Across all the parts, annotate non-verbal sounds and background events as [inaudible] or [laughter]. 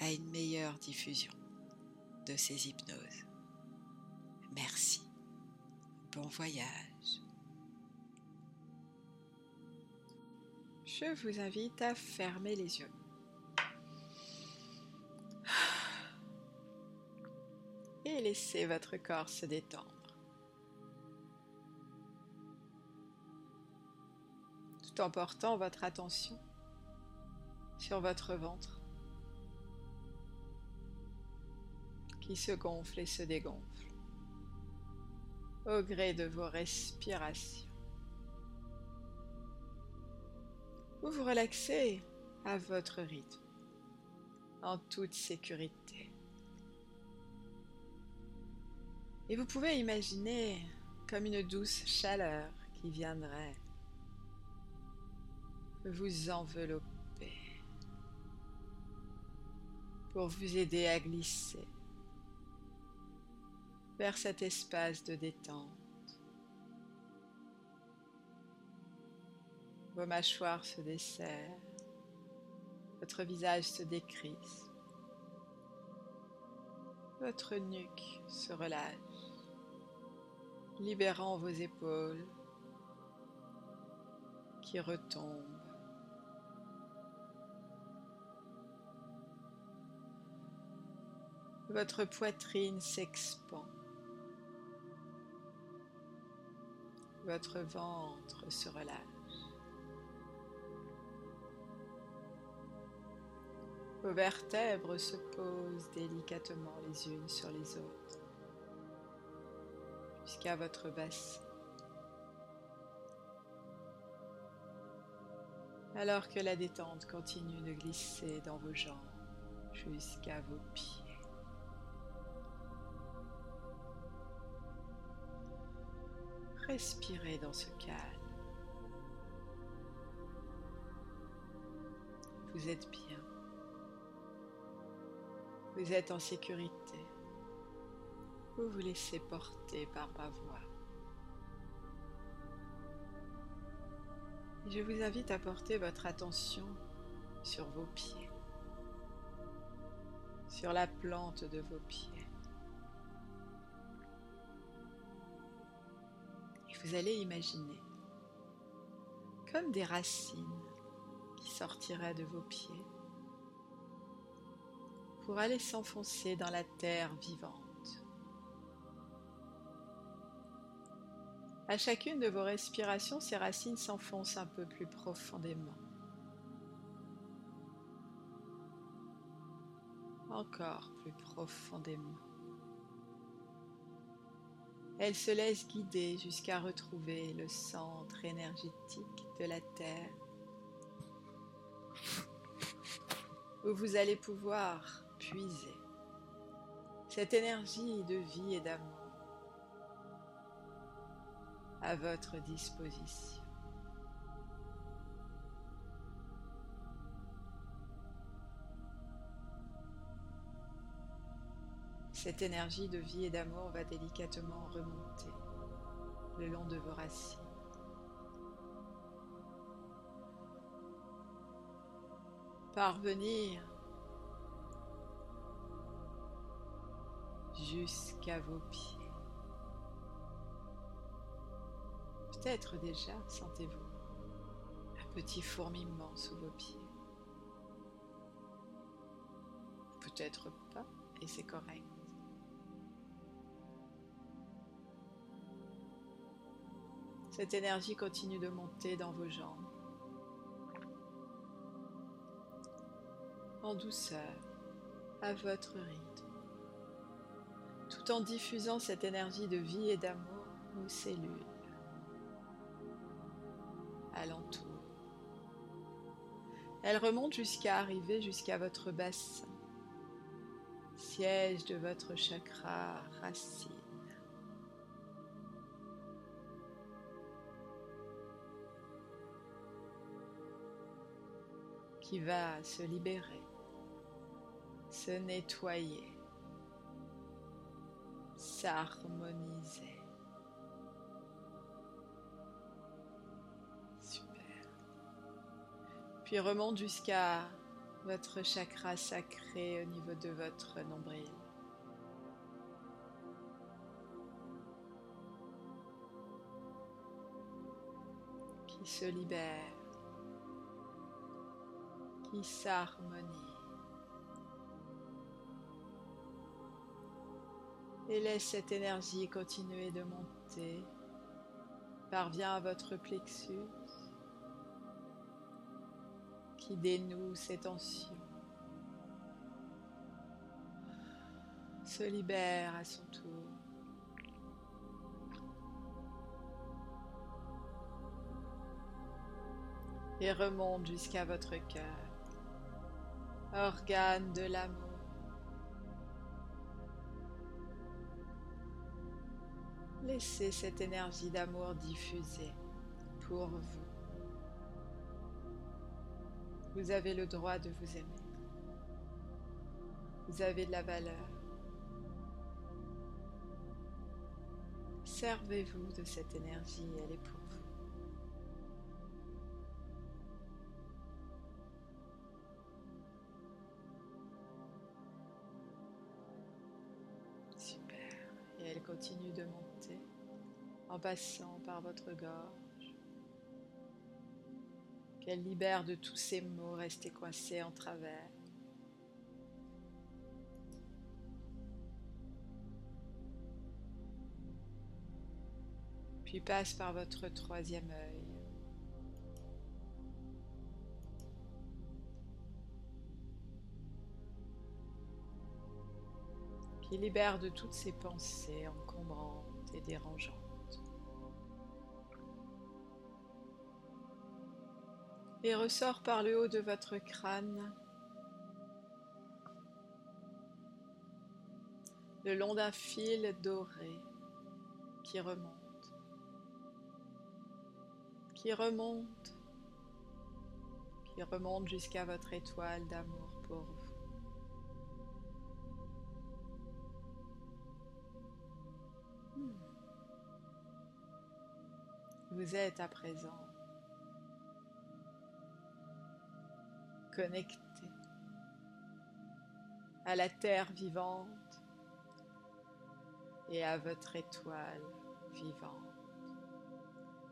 à une meilleure diffusion de ces hypnoses. Merci. Bon voyage. Je vous invite à fermer les yeux. [sighs] Et laissez votre corps se détendre. Tout en portant votre attention sur votre ventre qui se gonfle et se dégonfle au gré de vos respirations. Vous vous relaxez à votre rythme, en toute sécurité. Et vous pouvez imaginer comme une douce chaleur qui viendrait vous envelopper pour vous aider à glisser vers cet espace de détente. Vos mâchoires se desserrent, votre visage se décrisse, votre nuque se relâche, libérant vos épaules qui retombent. Votre poitrine s'expand. Votre ventre se relâche. Vos vertèbres se posent délicatement les unes sur les autres jusqu'à votre bassin. Alors que la détente continue de glisser dans vos jambes jusqu'à vos pieds. Respirez dans ce calme. Vous êtes bien. Vous êtes en sécurité. Vous vous laissez porter par ma voix. je vous invite à porter votre attention sur vos pieds, sur la plante de vos pieds. Allez imaginer comme des racines qui sortiraient de vos pieds pour aller s'enfoncer dans la terre vivante. À chacune de vos respirations, ces racines s'enfoncent un peu plus profondément. Encore plus profondément. Elle se laisse guider jusqu'à retrouver le centre énergétique de la Terre, où vous allez pouvoir puiser cette énergie de vie et d'amour à votre disposition. Cette énergie de vie et d'amour va délicatement remonter le long de vos racines. Parvenir jusqu'à vos pieds. Peut-être déjà sentez-vous un petit fourmillement sous vos pieds. Peut-être pas, et c'est correct. Cette énergie continue de monter dans vos jambes. En douceur, à votre rythme. Tout en diffusant cette énergie de vie et d'amour aux cellules alentour. Elle remonte jusqu'à arriver jusqu'à votre bassin, siège de votre chakra racine. Qui va se libérer, se nettoyer, s'harmoniser. Super. Puis remonte jusqu'à votre chakra sacré au niveau de votre nombril. qui se libère qui s'harmonie. Et laisse cette énergie continuer de monter. Parvient à votre plexus qui dénoue ses tensions. Se libère à son tour. et remonte jusqu'à votre cœur organe de l'amour. Laissez cette énergie d'amour diffuser pour vous. Vous avez le droit de vous aimer. Vous avez de la valeur. Servez-vous de cette énergie, elle est pour vous. Continue de monter en passant par votre gorge, qu'elle libère de tous ces mots restés coincés en travers. Puis passe par votre troisième œil. Qui libère de toutes ces pensées encombrantes et dérangeantes. Et ressort par le haut de votre crâne, le long d'un fil doré qui remonte, qui remonte, qui remonte jusqu'à votre étoile d'amour pour vous. Vous êtes à présent connecté à la terre vivante et à votre étoile vivante,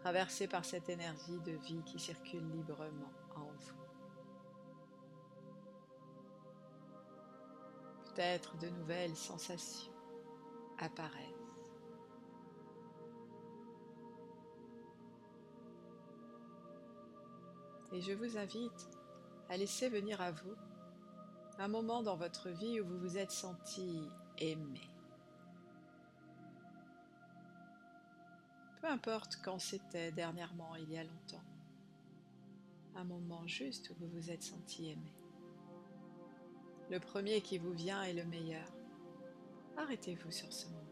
traversé par cette énergie de vie qui circule librement en vous. Peut-être de nouvelles sensations apparaissent. Et je vous invite à laisser venir à vous un moment dans votre vie où vous vous êtes senti aimé. Peu importe quand c'était dernièrement, il y a longtemps. Un moment juste où vous vous êtes senti aimé. Le premier qui vous vient est le meilleur. Arrêtez-vous sur ce moment.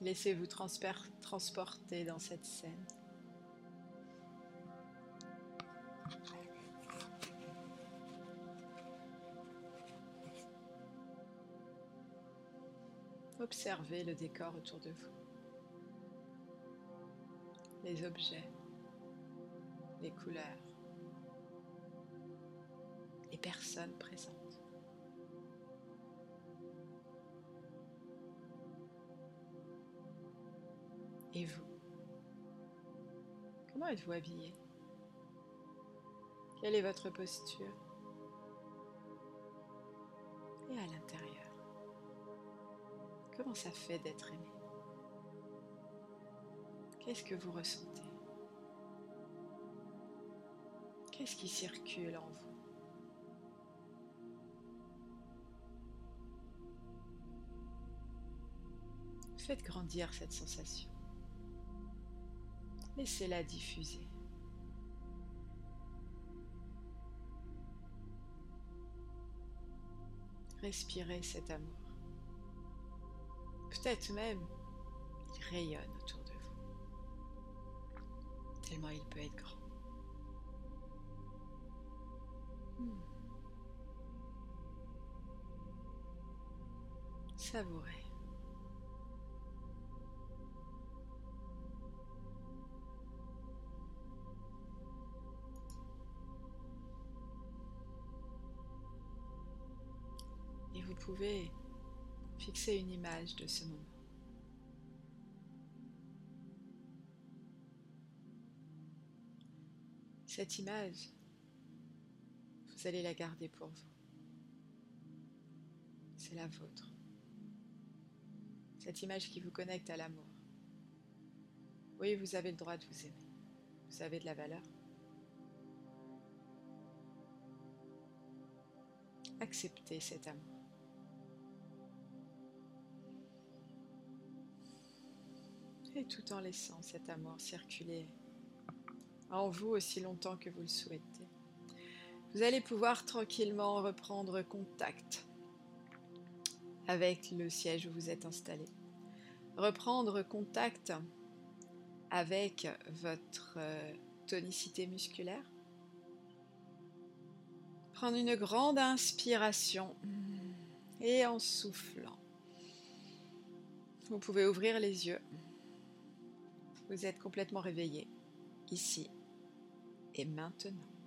Laissez-vous transporter dans cette scène. Observez le décor autour de vous, les objets, les couleurs, les personnes présentes. Et vous? Comment êtes-vous habillé? Quelle est votre posture? Et à l'intérieur? Comment ça fait d'être aimé? Qu'est-ce que vous ressentez? Qu'est-ce qui circule en vous? Faites grandir cette sensation. Laissez-la diffuser. respirez cet amour. Peut-être même, il rayonne autour de vous, tellement il peut être grand. Hmm. Savourez. Pouvez fixer une image de ce moment. Cette image, vous allez la garder pour vous. C'est la vôtre. Cette image qui vous connecte à l'amour. Oui, vous avez le droit de vous aimer. Vous avez de la valeur. Acceptez cet amour. Et tout en laissant cet amour circuler en vous aussi longtemps que vous le souhaitez. Vous allez pouvoir tranquillement reprendre contact avec le siège où vous êtes installé. Reprendre contact avec votre euh, tonicité musculaire. Prendre une grande inspiration et en soufflant, vous pouvez ouvrir les yeux. Vous êtes complètement réveillé ici et maintenant.